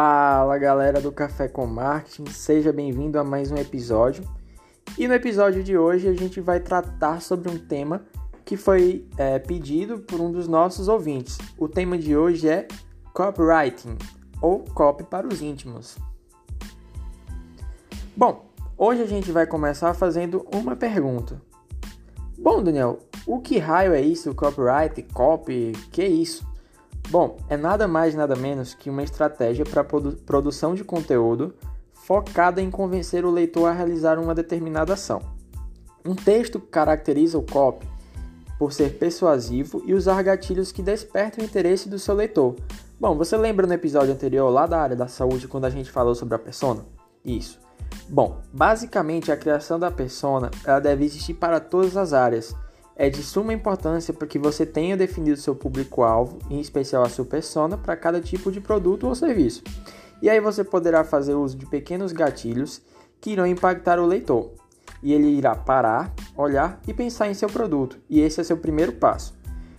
Fala galera do Café com Marketing, seja bem-vindo a mais um episódio. E no episódio de hoje a gente vai tratar sobre um tema que foi é, pedido por um dos nossos ouvintes. O tema de hoje é copywriting ou copy para os íntimos. Bom, hoje a gente vai começar fazendo uma pergunta. Bom, Daniel, o que raio é isso? Copyright, copy, que é isso? Bom, é nada mais nada menos que uma estratégia para produ produção de conteúdo focada em convencer o leitor a realizar uma determinada ação. Um texto caracteriza o copy por ser persuasivo e usar gatilhos que despertam o interesse do seu leitor. Bom, você lembra no episódio anterior lá da área da saúde quando a gente falou sobre a persona? Isso. Bom, basicamente a criação da persona ela deve existir para todas as áreas é de suma importância para que você tenha definido seu público-alvo, em especial a sua persona, para cada tipo de produto ou serviço. E aí você poderá fazer uso de pequenos gatilhos que irão impactar o leitor. E ele irá parar, olhar e pensar em seu produto. E esse é seu primeiro passo.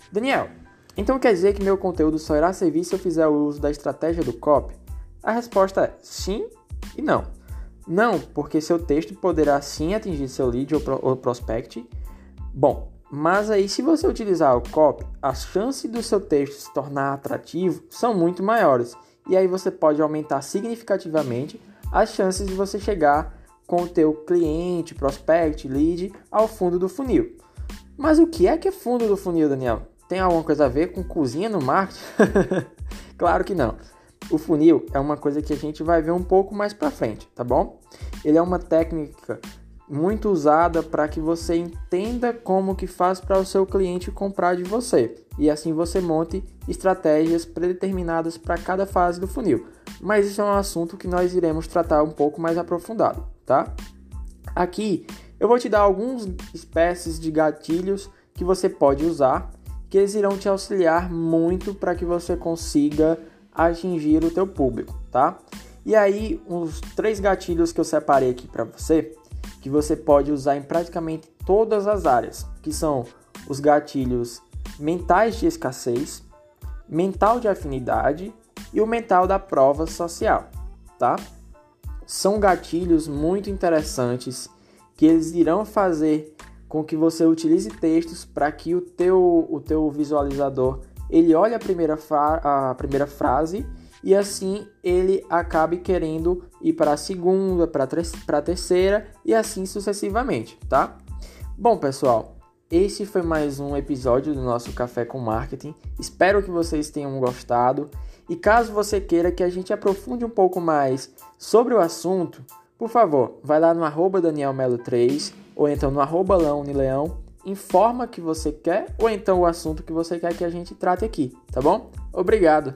Daniel, então quer dizer que meu conteúdo só irá servir se eu fizer o uso da estratégia do copy? A resposta é sim e não. Não, porque seu texto poderá sim atingir seu lead ou prospect. Bom, mas aí, se você utilizar o copy, as chances do seu texto se tornar atrativo são muito maiores. E aí você pode aumentar significativamente as chances de você chegar com o teu cliente, prospect, lead ao fundo do funil. Mas o que é que é fundo do funil, Daniel? Tem alguma coisa a ver com cozinha no marketing? claro que não. O funil é uma coisa que a gente vai ver um pouco mais para frente, tá bom? Ele é uma técnica muito usada para que você entenda como que faz para o seu cliente comprar de você e assim você monte estratégias predeterminadas para cada fase do funil. Mas isso é um assunto que nós iremos tratar um pouco mais aprofundado, tá? Aqui eu vou te dar algumas espécies de gatilhos que você pode usar, que eles irão te auxiliar muito para que você consiga atingir o teu público, tá? E aí, os três gatilhos que eu separei aqui para você que você pode usar em praticamente todas as áreas, que são os gatilhos mentais de escassez, mental de afinidade e o mental da prova social, tá? São gatilhos muito interessantes que eles irão fazer com que você utilize textos para que o teu, o teu visualizador ele olhe a primeira, a primeira frase e assim ele acabe querendo ir para a segunda, para a terceira e assim sucessivamente, tá? Bom, pessoal, esse foi mais um episódio do nosso Café com Marketing. Espero que vocês tenham gostado. E caso você queira que a gente aprofunde um pouco mais sobre o assunto, por favor, vai lá no arroba danielmelo3 ou então no arroba leão, informa que você quer ou então o assunto que você quer que a gente trate aqui, tá bom? Obrigado!